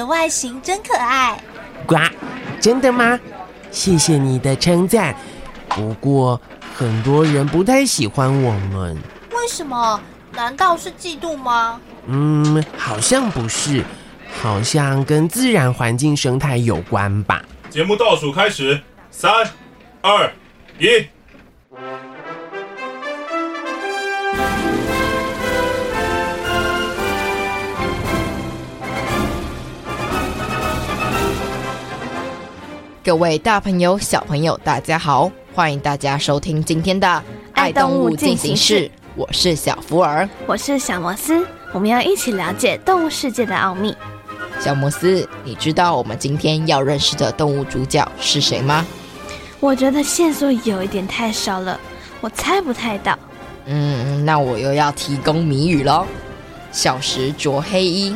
的外形真可爱。呱，真的吗？谢谢你的称赞。不过很多人不太喜欢我们。为什么？难道是嫉妒吗？嗯，好像不是，好像跟自然环境生态有关吧。节目倒数开始，三、二、一。各位大朋友、小朋友，大家好！欢迎大家收听今天的《爱动物进行式》。我是小福尔，我是小摩斯，我们要一起了解动物世界的奥秘。小摩斯，你知道我们今天要认识的动物主角是谁吗？我觉得线索有一点太少了，我猜不太到。嗯，那我又要提供谜语喽。小时着黑衣，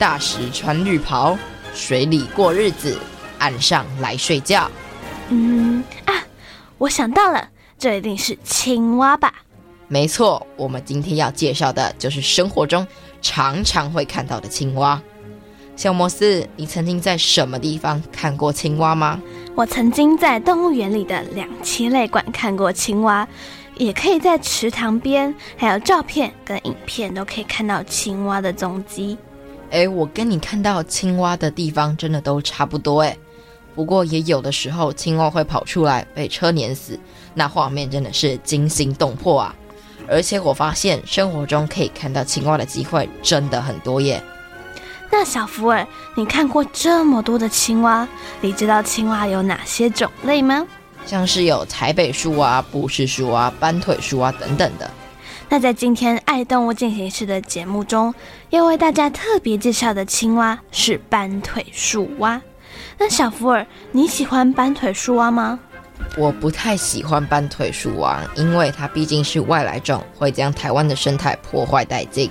大时穿绿袍，水里过日子，岸上来睡觉。嗯啊，我想到了，这一定是青蛙吧？没错，我们今天要介绍的就是生活中常常会看到的青蛙。小摩斯，你曾经在什么地方看过青蛙吗？我曾经在动物园里的两栖类馆看过青蛙，也可以在池塘边，还有照片跟影片都可以看到青蛙的踪迹。哎，我跟你看到青蛙的地方真的都差不多哎，不过也有的时候青蛙会跑出来被车碾死，那画面真的是惊心动魄啊！而且我发现生活中可以看到青蛙的机会真的很多耶。那小福尔，你看过这么多的青蛙，你知道青蛙有哪些种类吗？像是有台北树啊、布氏树啊、斑腿树啊等等的。那在今天爱动物进行式的节目中，要为大家特别介绍的青蛙是斑腿树蛙。那小福尔，你喜欢斑腿树蛙吗？我不太喜欢斑腿树蛙，因为它毕竟是外来种，会将台湾的生态破坏殆尽。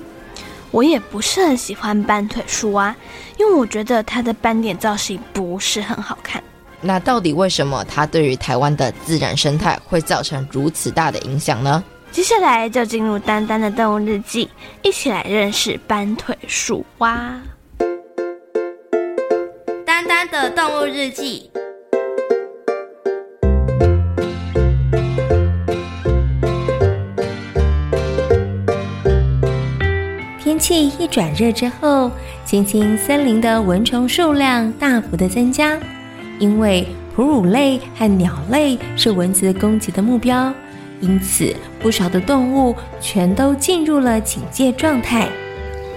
我也不是很喜欢斑腿树蛙，因为我觉得它的斑点造型不是很好看。那到底为什么它对于台湾的自然生态会造成如此大的影响呢？接下来就进入丹丹的动物日记，一起来认识斑腿树蛙。的动物日记。天气一转热之后，青青森林的蚊虫数量大幅的增加，因为哺乳类和鸟类是蚊子攻击的目标，因此不少的动物全都进入了警戒状态。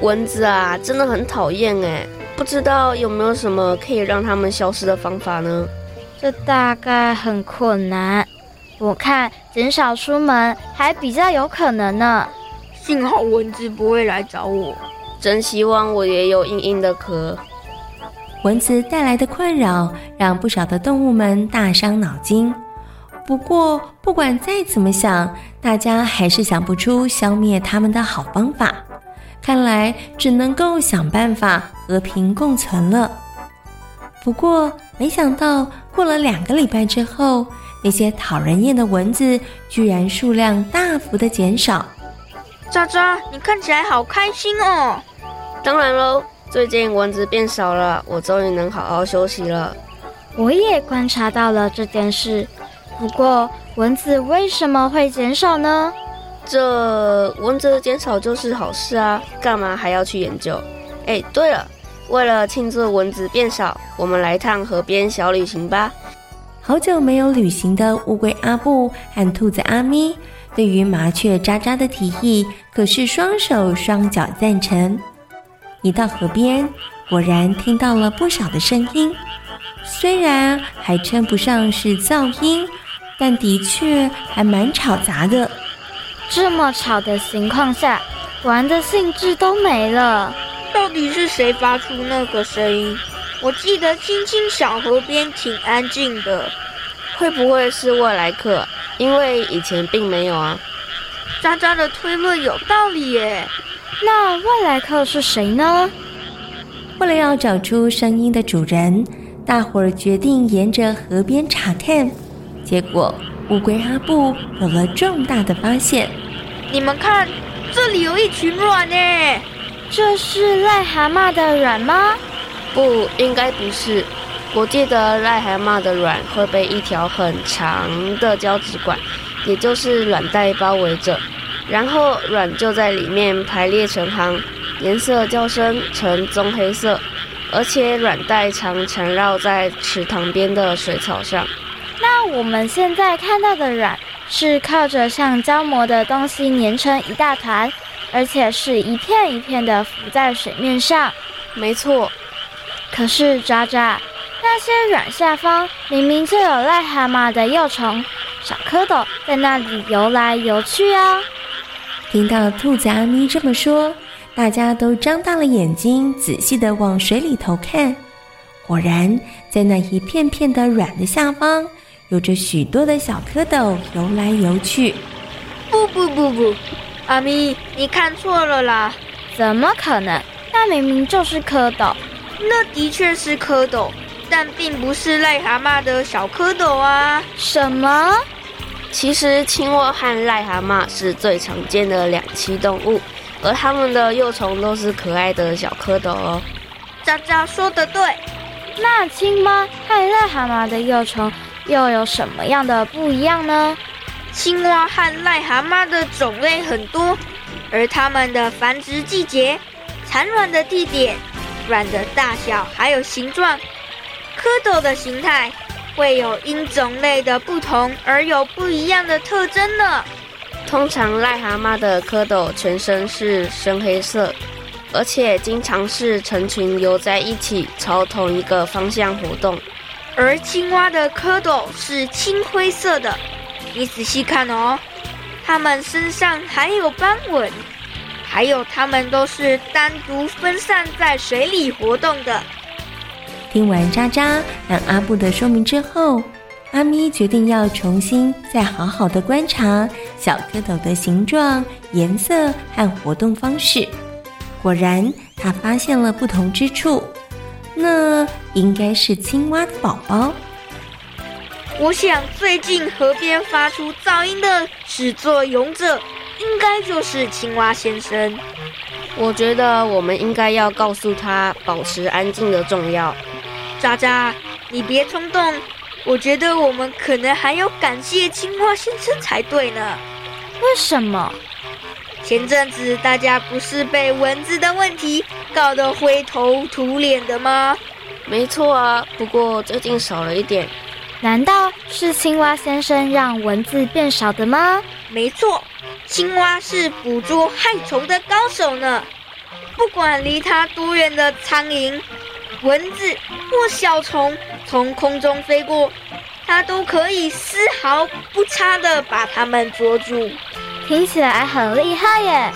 蚊子啊，真的很讨厌哎，不知道有没有什么可以让它们消失的方法呢？这大概很困难，我看减少出门还比较有可能呢。幸好蚊子不会来找我，真希望我也有硬硬的壳。蚊子带来的困扰让不少的动物们大伤脑筋。不过，不管再怎么想，大家还是想不出消灭它们的好方法。看来只能够想办法和平共存了。不过，没想到过了两个礼拜之后，那些讨人厌的蚊子居然数量大幅的减少。渣渣，你看起来好开心哦！当然喽，最近蚊子变少了，我终于能好好休息了。我也观察到了这件事，不过蚊子为什么会减少呢？这蚊子减少就是好事啊，干嘛还要去研究？哎，对了，为了庆祝蚊子变少，我们来趟河边小旅行吧。好久没有旅行的乌龟阿布和兔子阿咪。对于麻雀渣渣的提议，可是双手双脚赞成。一到河边，果然听到了不少的声音，虽然还称不上是噪音，但的确还蛮吵杂的。这么吵的情况下，玩的兴致都没了。到底是谁发出那个声音？我记得青青小河边挺安静的，会不会是外来客？因为以前并没有啊。渣渣的推论有道理耶。那外来客是谁呢？为了要找出声音的主人，大伙儿决定沿着河边查看。结果乌龟阿布有了重大的发现。你们看，这里有一群卵呢！这是癞蛤蟆的卵吗？不，应该不是。我记得癞蛤蟆的卵会被一条很长的胶质管，也就是卵带包围着，然后卵就在里面排列成行，颜色较深，呈棕黑色，而且卵带常缠绕在池塘边的水草上。那我们现在看到的卵，是靠着像胶膜的东西粘成一大团，而且是一片一片的浮在水面上。没错。可是渣渣，那些卵下方明明就有癞蛤蟆的幼虫、小蝌蚪在那里游来游去啊！听到兔子阿咪这么说，大家都张大了眼睛，仔细的往水里头看。果然，在那一片片的卵的下方。有着许多的小蝌蚪游来游去。不不不不，阿咪，你看错了啦！怎么可能？那明明就是蝌蚪。那的确是蝌蚪，但并不是癞蛤蟆的小蝌蚪啊！什么？其实青蛙和癞蛤蟆是最常见的两栖动物，而它们的幼虫都是可爱的小蝌蚪哦。渣渣说的对，那青蛙和癞蛤蟆的幼虫。又有什么样的不一样呢？青蛙和癞蛤蟆的种类很多，而它们的繁殖季节、产卵的地点、卵的大小还有形状、蝌蚪的形态，会有因种类的不同而有不一样的特征呢。通常癞蛤蟆的蝌蚪全身是深黑色，而且经常是成群游在一起，朝同一个方向活动。而青蛙的蝌蚪是青灰色的，你仔细看哦，它们身上还有斑纹，还有它们都是单独分散在水里活动的。听完渣渣让阿布的说明之后，阿咪决定要重新再好好的观察小蝌蚪的形状、颜色和活动方式。果然，他发现了不同之处。那应该是青蛙的宝宝。我想最近河边发出噪音的始作俑者，应该就是青蛙先生。我觉得我们应该要告诉他保持安静的重要。渣渣，你别冲动。我觉得我们可能还要感谢青蛙先生才对呢。为什么？前阵子大家不是被蚊子的问题搞得灰头土脸的吗？没错啊，不过最近少了一点。难道是青蛙先生让蚊子变少的吗？没错，青蛙是捕捉害虫的高手呢。不管离它多远的苍蝇、蚊子或小虫从空中飞过，它都可以丝毫不差地把它们捉住。听起来很厉害耶！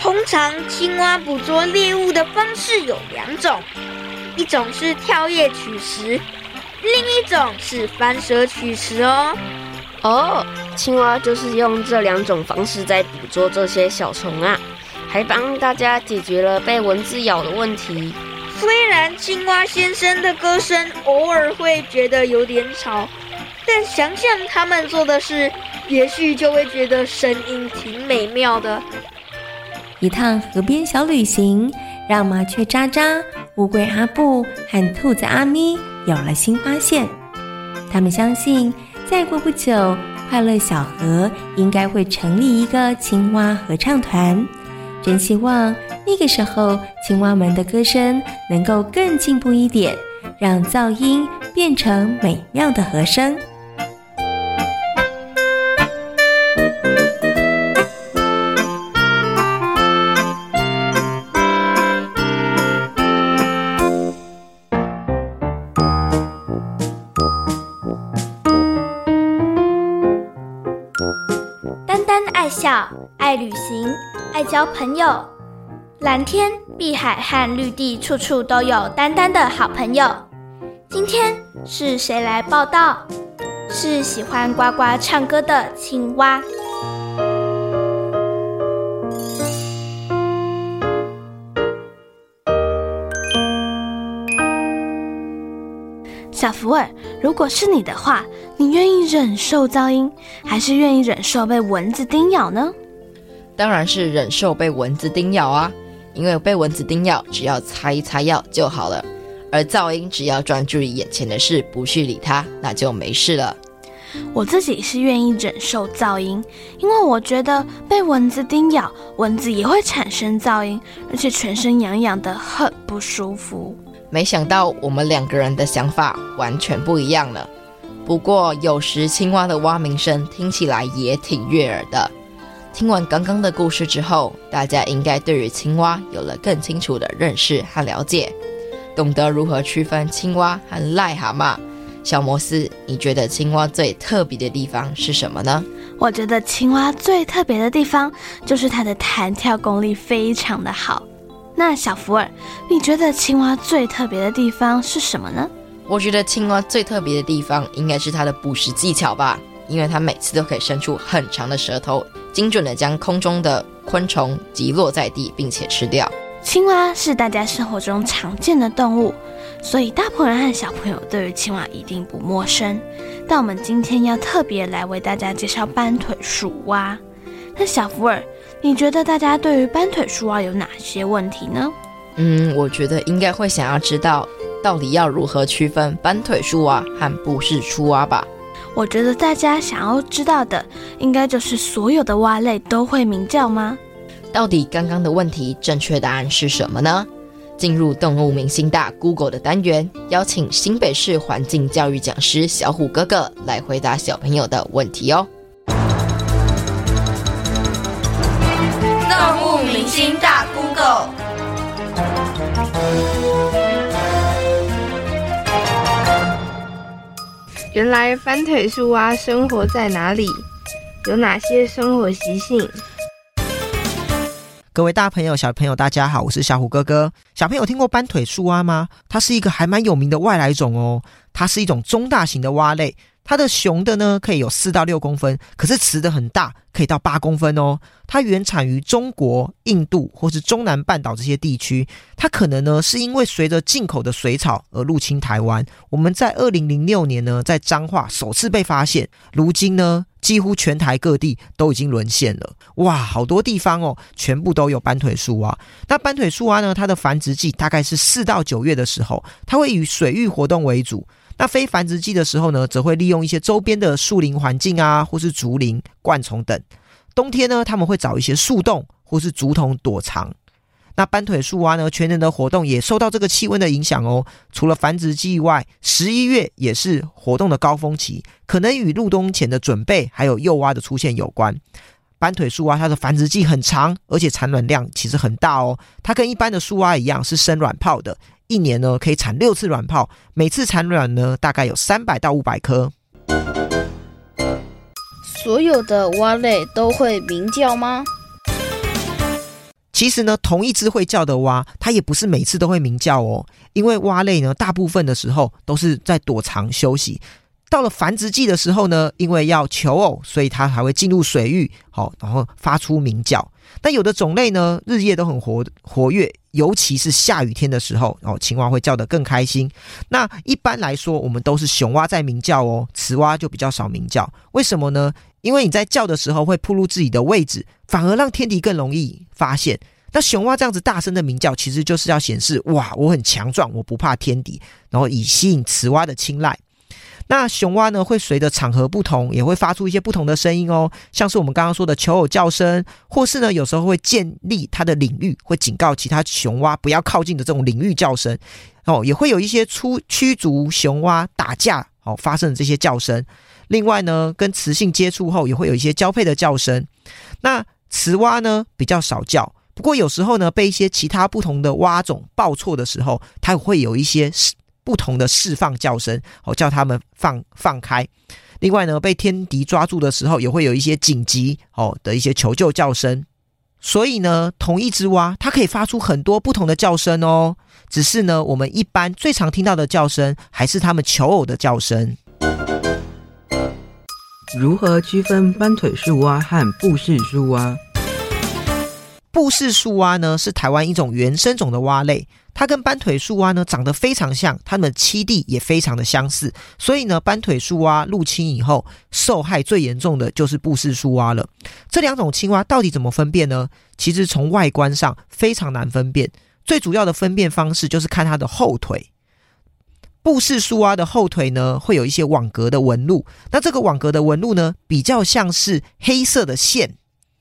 通常青蛙捕捉猎物的方式有两种，一种是跳跃取食，另一种是翻舌取食哦。哦，青蛙就是用这两种方式在捕捉这些小虫啊，还帮大家解决了被蚊子咬的问题。虽然青蛙先生的歌声偶尔会觉得有点吵，但想想他们做的事。也许就会觉得声音挺美妙的。一趟河边小旅行，让麻雀渣渣、乌龟阿布和兔子阿咪有了新发现。他们相信，再过不久，快乐小河应该会成立一个青蛙合唱团。真希望那个时候，青蛙们的歌声能够更进步一点，让噪音变成美妙的和声。爱旅行，爱交朋友。蓝天、碧海和绿地，处处都有丹丹的好朋友。今天是谁来报道？是喜欢呱呱唱歌的青蛙。福尔，如果是你的话，你愿意忍受噪音，还是愿意忍受被蚊子叮咬呢？当然是忍受被蚊子叮咬啊，因为被蚊子叮咬，只要擦一擦药就好了。而噪音，只要专注于眼前的事，不去理它，那就没事了。我自己是愿意忍受噪音，因为我觉得被蚊子叮咬，蚊子也会产生噪音，而且全身痒痒的，很不舒服。没想到我们两个人的想法完全不一样了。不过有时青蛙的蛙鸣声听起来也挺悦耳的。听完刚刚的故事之后，大家应该对于青蛙有了更清楚的认识和了解，懂得如何区分青蛙和癞蛤蟆。小摩斯，你觉得青蛙最特别的地方是什么呢？我觉得青蛙最特别的地方就是它的弹跳功力非常的好。那小福尔，你觉得青蛙最特别的地方是什么呢？我觉得青蛙最特别的地方应该是它的捕食技巧吧，因为它每次都可以伸出很长的舌头，精准地将空中的昆虫击落在地，并且吃掉。青蛙是大家生活中常见的动物，所以大朋友和小朋友对于青蛙一定不陌生。但我们今天要特别来为大家介绍斑腿鼠蛙。那小福尔，你觉得大家对于斑腿树蛙有哪些问题呢？嗯，我觉得应该会想要知道，到底要如何区分斑腿树蛙和不是树蛙吧？我觉得大家想要知道的，应该就是所有的蛙类都会鸣叫吗？到底刚刚的问题正确答案是什么呢？进入动物明星大 Google 的单元，邀请新北市环境教育讲师小虎哥哥来回答小朋友的问题哦。动物明星大 Google，原来翻腿树蛙生活在哪里？有哪些生活习性？各位大朋友、小朋友，大家好，我是小虎哥哥。小朋友听过斑腿树蛙吗？它是一个还蛮有名的外来种哦。它是一种中大型的蛙类。它的雄的呢，可以有四到六公分，可是雌的很大，可以到八公分哦。它原产于中国、印度或是中南半岛这些地区。它可能呢是因为随着进口的水草而入侵台湾。我们在二零零六年呢，在彰化首次被发现。如今呢，几乎全台各地都已经沦陷了。哇，好多地方哦，全部都有斑腿树蛙。那斑腿树蛙呢，它的繁殖季大概是四到九月的时候，它会以水域活动为主。那非繁殖季的时候呢，则会利用一些周边的树林环境啊，或是竹林、灌丛等。冬天呢，他们会找一些树洞或是竹筒躲藏。那斑腿树蛙呢，全年的活动也受到这个气温的影响哦。除了繁殖季以外，十一月也是活动的高峰期，可能与入冬前的准备还有幼蛙的出现有关。斑腿树蛙它的繁殖季很长，而且产卵量其实很大哦。它跟一般的树蛙一样，是生卵泡的。一年呢，可以产六次卵泡，每次产卵呢，大概有三百到五百颗。所有的蛙类都会鸣叫吗？其实呢，同一只会叫的蛙，它也不是每次都会鸣叫哦。因为蛙类呢，大部分的时候都是在躲藏休息。到了繁殖季的时候呢，因为要求偶，所以它还会进入水域，好，然后发出鸣叫。但有的种类呢，日夜都很活活跃，尤其是下雨天的时候，哦，青蛙会叫得更开心。那一般来说，我们都是雄蛙在鸣叫哦，雌蛙就比较少鸣叫。为什么呢？因为你在叫的时候会暴露自己的位置，反而让天敌更容易发现。那雄蛙这样子大声的鸣叫，其实就是要显示哇，我很强壮，我不怕天敌，然后以吸引雌蛙的青睐。那雄蛙呢，会随着场合不同，也会发出一些不同的声音哦，像是我们刚刚说的求偶叫声，或是呢，有时候会建立它的领域，会警告其他雄蛙不要靠近的这种领域叫声哦，也会有一些出驱逐雄蛙打架哦发生的这些叫声。另外呢，跟雌性接触后，也会有一些交配的叫声。那雌蛙呢，比较少叫，不过有时候呢，被一些其他不同的蛙种报错的时候，它会有一些。不同的释放叫声，哦，叫他们放放开。另外呢，被天敌抓住的时候，也会有一些紧急哦的一些求救叫声。所以呢，同一只蛙它可以发出很多不同的叫声哦。只是呢，我们一般最常听到的叫声还是它们求偶的叫声。如何区分斑腿树蛙和布氏树蛙？布氏树蛙呢，是台湾一种原生种的蛙类，它跟斑腿树蛙呢长得非常像，它们栖地也非常的相似。所以呢，斑腿树蛙入侵以后，受害最严重的就是布氏树蛙了。这两种青蛙到底怎么分辨呢？其实从外观上非常难分辨，最主要的分辨方式就是看它的后腿。布氏树蛙的后腿呢，会有一些网格的纹路，那这个网格的纹路呢，比较像是黑色的线，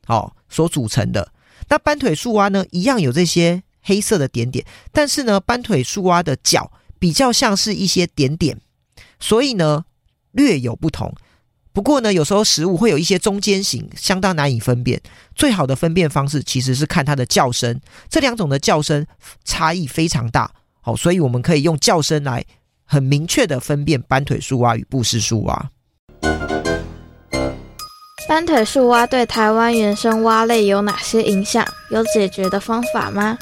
哦，所组成的。那斑腿树蛙呢，一样有这些黑色的点点，但是呢，斑腿树蛙的脚比较像是一些点点，所以呢，略有不同。不过呢，有时候食物会有一些中间型，相当难以分辨。最好的分辨方式其实是看它的叫声，这两种的叫声差异非常大。好，所以我们可以用叫声来很明确的分辨斑腿树蛙与布氏树蛙。斑腿树蛙对台湾原生蛙类有哪些影响？有解决的方法吗？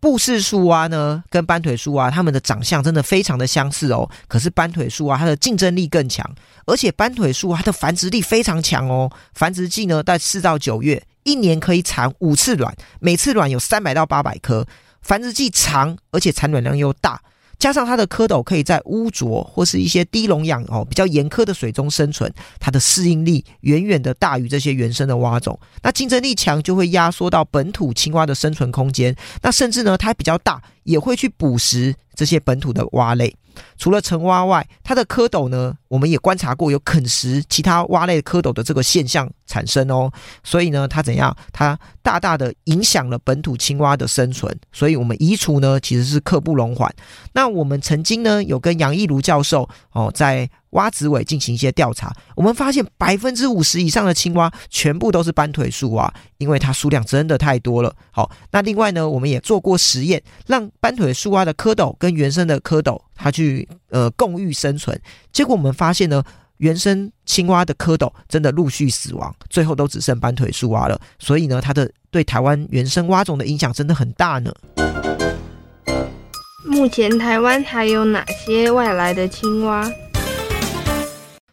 布氏树蛙呢，跟斑腿树蛙它们的长相真的非常的相似哦。可是斑腿树蛙它的竞争力更强，而且斑腿树蛙它的繁殖力非常强哦。繁殖季呢，在四到九月，一年可以产五次卵，每次卵有三百到八百颗，繁殖季长，而且产卵量又大。加上它的蝌蚪可以在污浊或是一些低溶氧哦比较严苛的水中生存，它的适应力远远的大于这些原生的蛙种。那竞争力强就会压缩到本土青蛙的生存空间。那甚至呢，它比较大，也会去捕食这些本土的蛙类。除了成蛙外，它的蝌蚪呢，我们也观察过有啃食其他蛙类蝌蚪的这个现象产生哦。所以呢，它怎样？它大大的影响了本土青蛙的生存。所以我们移除呢，其实是刻不容缓。那我们曾经呢，有跟杨义如教授哦，在蛙子尾进行一些调查，我们发现百分之五十以上的青蛙全部都是斑腿树蛙，因为它数量真的太多了。好，那另外呢，我们也做过实验，让斑腿树蛙的蝌蚪跟原生的蝌蚪它去呃共育生存，结果我们发现呢，原生青蛙的蝌蚪真的陆续死亡，最后都只剩斑腿树蛙了。所以呢，它的对台湾原生蛙种的影响真的很大呢。目前台湾还有哪些外来的青蛙？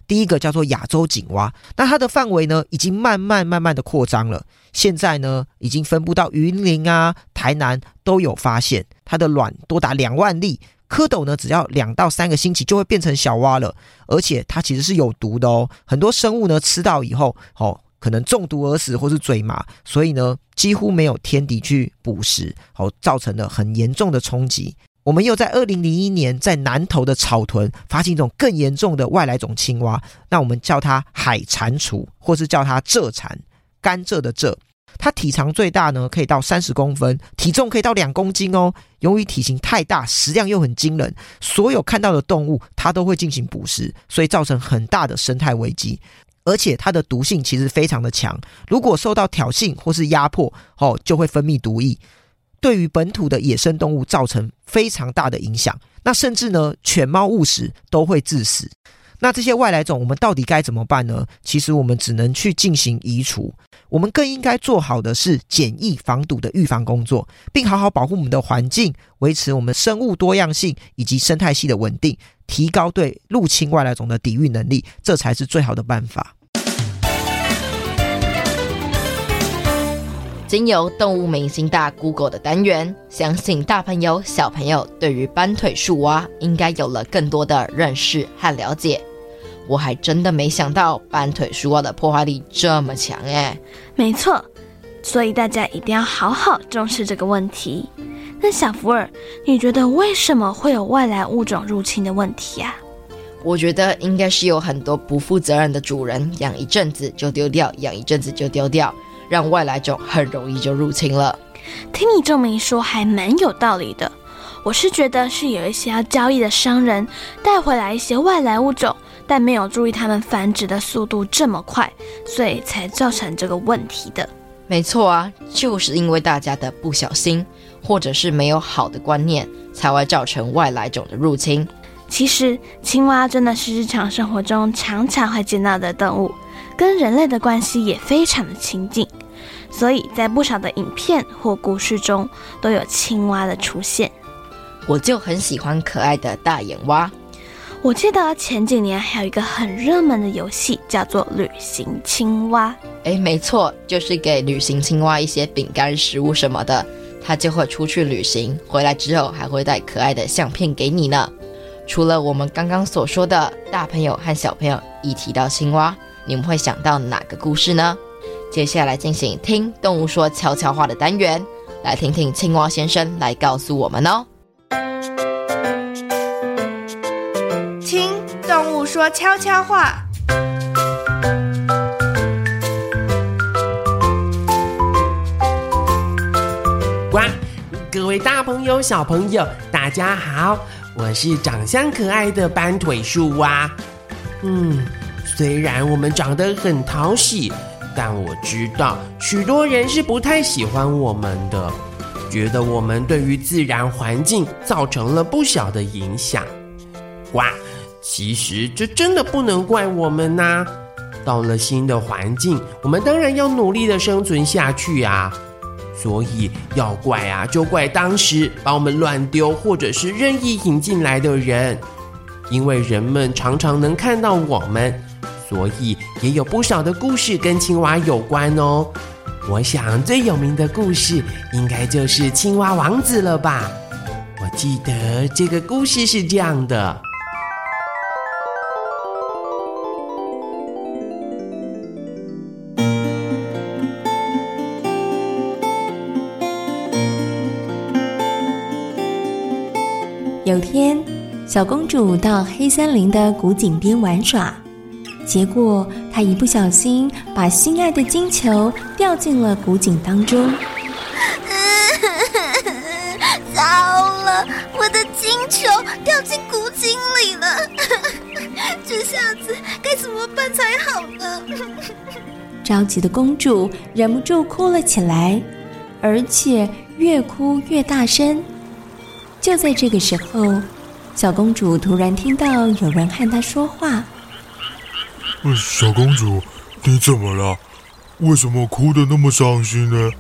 第一个叫做亚洲锦蛙，那它的范围呢，已经慢慢慢慢的扩张了。现在呢，已经分布到云林啊、台南都有发现。它的卵多达两万粒，蝌蚪呢，只要两到三个星期就会变成小蛙了。而且它其实是有毒的哦，很多生物呢吃到以后，哦，可能中毒而死或是嘴麻，所以呢，几乎没有天敌去捕食，哦，造成了很严重的冲击。我们又在二零零一年在南投的草屯发现一种更严重的外来种青蛙，那我们叫它海蟾蜍，或是叫它蔗蟾，甘蔗的蔗。它体长最大呢，可以到三十公分，体重可以到两公斤哦。由于体型太大，食量又很惊人，所有看到的动物它都会进行捕食，所以造成很大的生态危机。而且它的毒性其实非常的强，如果受到挑衅或是压迫，哦，就会分泌毒液。对于本土的野生动物造成非常大的影响，那甚至呢，犬猫误食都会致死。那这些外来种，我们到底该怎么办呢？其实我们只能去进行移除。我们更应该做好的是简易防堵的预防工作，并好好保护我们的环境，维持我们生物多样性以及生态系的稳定，提高对入侵外来种的抵御能力，这才是最好的办法。经由动物明星大 Google 的单元，相信大朋友小朋友对于斑腿树蛙应该有了更多的认识和了解。我还真的没想到斑腿树蛙的破坏力这么强哎！没错，所以大家一定要好好重视这个问题。那小福尔，你觉得为什么会有外来物种入侵的问题啊？我觉得应该是有很多不负责任的主人养一阵子就丢掉，养一阵子就丢掉。让外来种很容易就入侵了。听你这么一说，还蛮有道理的。我是觉得是有一些要交易的商人带回来一些外来物种，但没有注意它们繁殖的速度这么快，所以才造成这个问题的。没错啊，就是因为大家的不小心，或者是没有好的观念，才会造成外来种的入侵。其实，青蛙真的是日常生活中常常会见到的动物，跟人类的关系也非常的亲近，所以在不少的影片或故事中都有青蛙的出现。我就很喜欢可爱的大眼蛙。我记得前几年还有一个很热门的游戏，叫做旅行青蛙。诶，没错，就是给旅行青蛙一些饼干、食物什么的，它就会出去旅行，回来之后还会带可爱的相片给你呢。除了我们刚刚所说的，大朋友和小朋友一提到青蛙，你们会想到哪个故事呢？接下来进行听动物说悄悄话的单元，来听听青蛙先生来告诉我们哦。听动物说悄悄话。哇，各位大朋友、小朋友，大家好，我是长相可爱的斑腿树蛙。嗯，虽然我们长得很讨喜，但我知道许多人是不太喜欢我们的。觉得我们对于自然环境造成了不小的影响。哇，其实这真的不能怪我们呐。到了新的环境，我们当然要努力的生存下去啊。所以要怪啊，就怪当时把我们乱丢或者是任意引进来的人。因为人们常常能看到我们，所以也有不少的故事跟青蛙有关哦。我想最有名的故事应该就是青蛙王子了吧？我记得这个故事是这样的：有天，小公主到黑森林的古井边玩耍。结果，他一不小心把心爱的金球掉进了古井当中。糟了，我的金球掉进古井里了！这下子该怎么办才好呢？着急的公主忍不住哭了起来，而且越哭越大声。就在这个时候，小公主突然听到有人和她说话。小公主，你怎么了？为什么哭得那么伤心呢？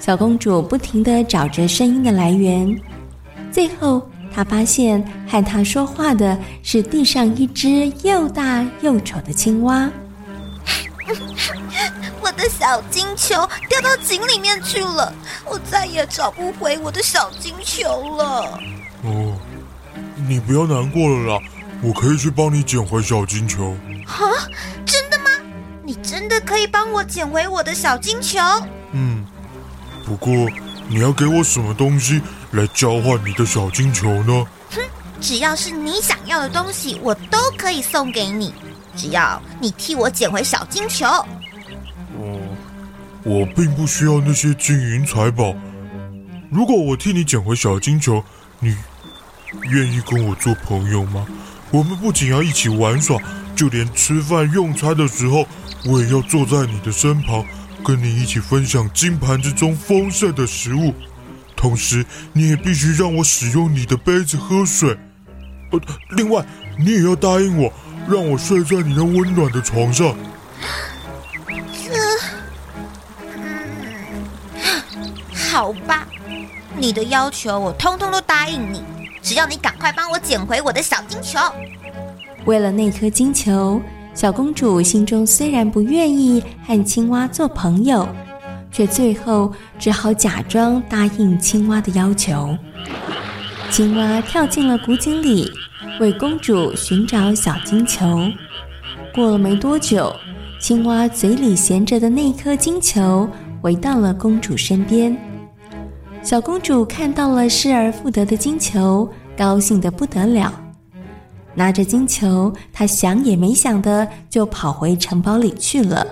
小公主不停地找着声音的来源，最后她发现和她说话的是地上一只又大又丑的青蛙。我的小金球掉到井里面去了，我再也找不回我的小金球了。哦，你不要难过了啦，我可以去帮你捡回小金球。啊，真的吗？你真的可以帮我捡回我的小金球？嗯，不过你要给我什么东西来交换你的小金球呢？哼，只要是你想要的东西，我都可以送给你，只要你替我捡回小金球。哦，我并不需要那些金银财宝。如果我替你捡回小金球，你愿意跟我做朋友吗？我们不仅要一起玩耍。就连吃饭用餐的时候，我也要坐在你的身旁，跟你一起分享金盘之中丰盛的食物。同时，你也必须让我使用你的杯子喝水。呃，另外，你也要答应我，让我睡在你那温暖的床上。这，好吧，你的要求我通通都答应你，只要你赶快帮我捡回我的小金球。为了那颗金球，小公主心中虽然不愿意和青蛙做朋友，却最后只好假装答应青蛙的要求。青蛙跳进了古井里，为公主寻找小金球。过了没多久，青蛙嘴里衔着的那颗金球回到了公主身边。小公主看到了失而复得的金球，高兴得不得了。拿着金球，她想也没想的就跑回城堡里去了。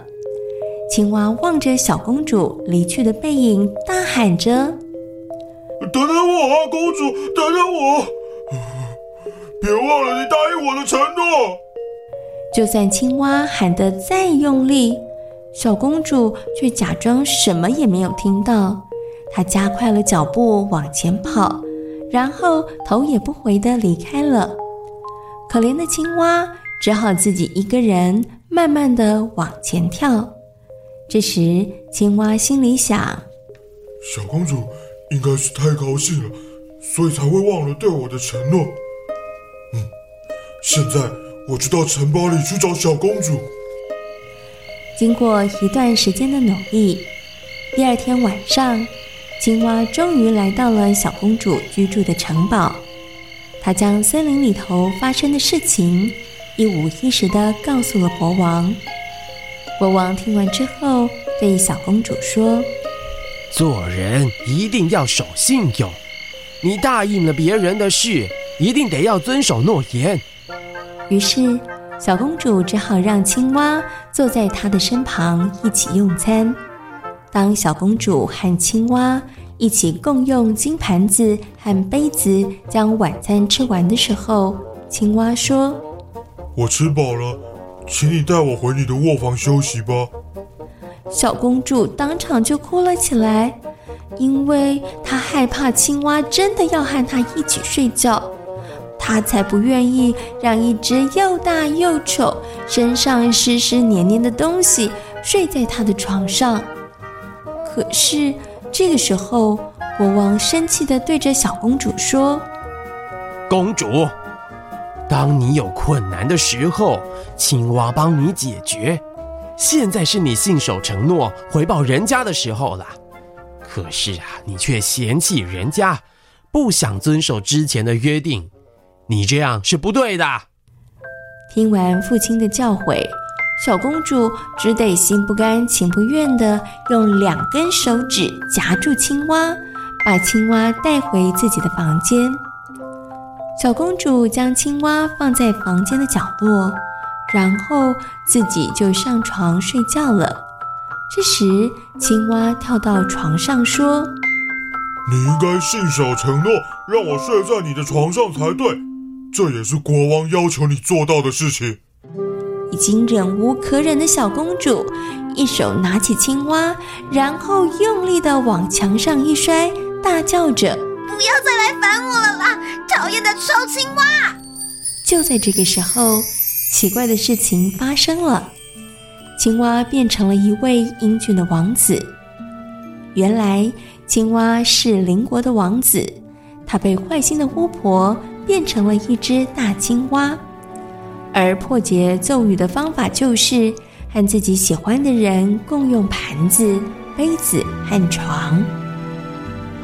青蛙望着小公主离去的背影，大喊着：“等等我啊，公主，等等我！别忘了你答应我的承诺。”就算青蛙喊得再用力，小公主却假装什么也没有听到。她加快了脚步往前跑，然后头也不回地离开了。可怜的青蛙只好自己一个人慢慢地往前跳。这时，青蛙心里想：小公主应该是太高兴了，所以才会忘了对我的承诺。嗯，现在我就到城堡里去找小公主。经过一段时间的努力，第二天晚上，青蛙终于来到了小公主居住的城堡。她将森林里头发生的事情一五一十地告诉了国王。国王听完之后，对小公主说：“做人一定要守信用，你答应了别人的事，一定得要遵守诺言。”于是。小公主只好让青蛙坐在她的身旁一起用餐。当小公主和青蛙一起共用金盘子和杯子将晚餐吃完的时候，青蛙说：“我吃饱了，请你带我回你的卧房休息吧。”小公主当场就哭了起来，因为她害怕青蛙真的要和她一起睡觉。她才不愿意让一只又大又丑、身上湿湿黏黏的东西睡在她的床上。可是这个时候，国王生气的对着小公主说：“公主，当你有困难的时候，青蛙帮你解决。现在是你信守承诺、回报人家的时候了。可是啊，你却嫌弃人家，不想遵守之前的约定。”你这样是不对的。听完父亲的教诲，小公主只得心不甘情不愿地用两根手指夹住青蛙，把青蛙带回自己的房间。小公主将青蛙放在房间的角落，然后自己就上床睡觉了。这时，青蛙跳到床上说：“你应该信守承诺，让我睡在你的床上才对。”这也是国王要求你做到的事情。已经忍无可忍的小公主，一手拿起青蛙，然后用力地往墙上一摔，大叫着：“不要再来烦我了啦！讨厌的臭青蛙！”就在这个时候，奇怪的事情发生了，青蛙变成了一位英俊的王子。原来，青蛙是邻国的王子，他被坏心的巫婆。变成了一只大青蛙，而破解咒语的方法就是和自己喜欢的人共用盘子、杯子和床。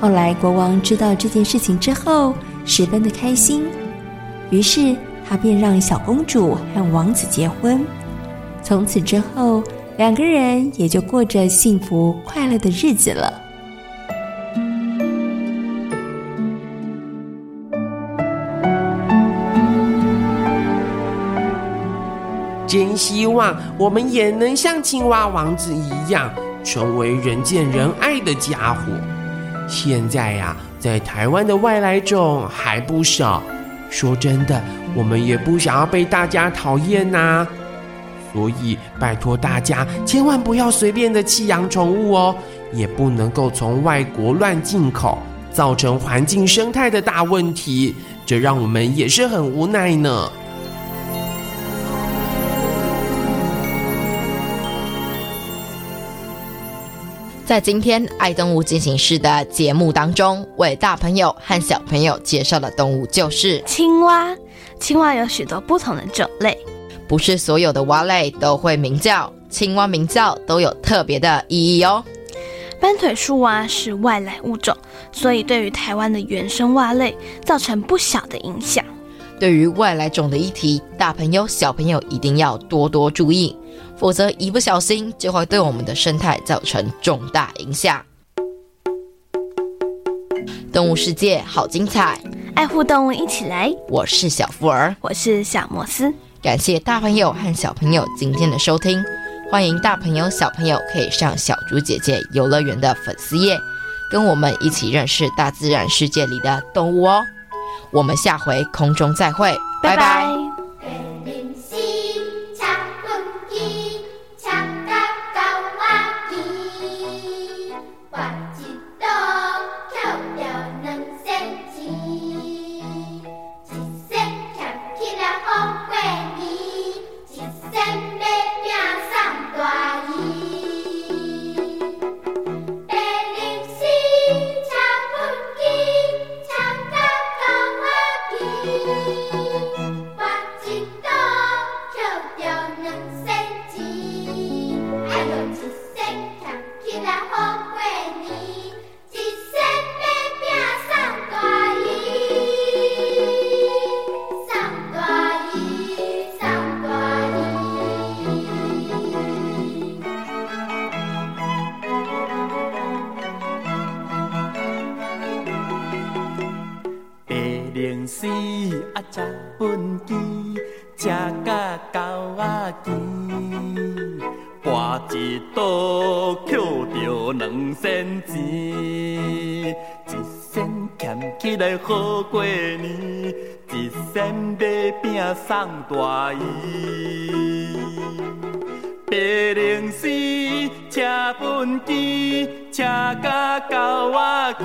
后来国王知道这件事情之后，十分的开心，于是他便让小公主和王子结婚。从此之后，两个人也就过着幸福快乐的日子了。真希望我们也能像青蛙王子一样，成为人见人爱的家伙。现在呀，在台湾的外来种还不少。说真的，我们也不想要被大家讨厌呐。所以拜托大家，千万不要随便的弃养宠物哦，也不能够从外国乱进口，造成环境生态的大问题。这让我们也是很无奈呢。在今天《爱动物进行式》的节目当中，为大朋友和小朋友介绍的动物就是青蛙。青蛙有许多不同的种类，不是所有的蛙类都会鸣叫，青蛙鸣叫都有特别的意义哦。斑腿树蛙是外来物种，所以对于台湾的原生蛙类造成不小的影响。对于外来种的议题，大朋友小朋友一定要多多注意。否则，一不小心就会对我们的生态造成重大影响。动物世界好精彩，爱护动物一起来。我是小福儿，我是小摩斯。感谢大朋友和小朋友今天的收听，欢迎大朋友小朋友可以上小猪姐姐游乐园的粉丝页，跟我们一起认识大自然世界里的动物哦。我们下回空中再会，拜拜。拜拜。时啊，食畚箕，食甲狗仔啼，跋一倒捡着两仙钱，一仙俭起来好过年，一仙买饼送大姨。白龙丝，车畚箕，车甲狗仔啼，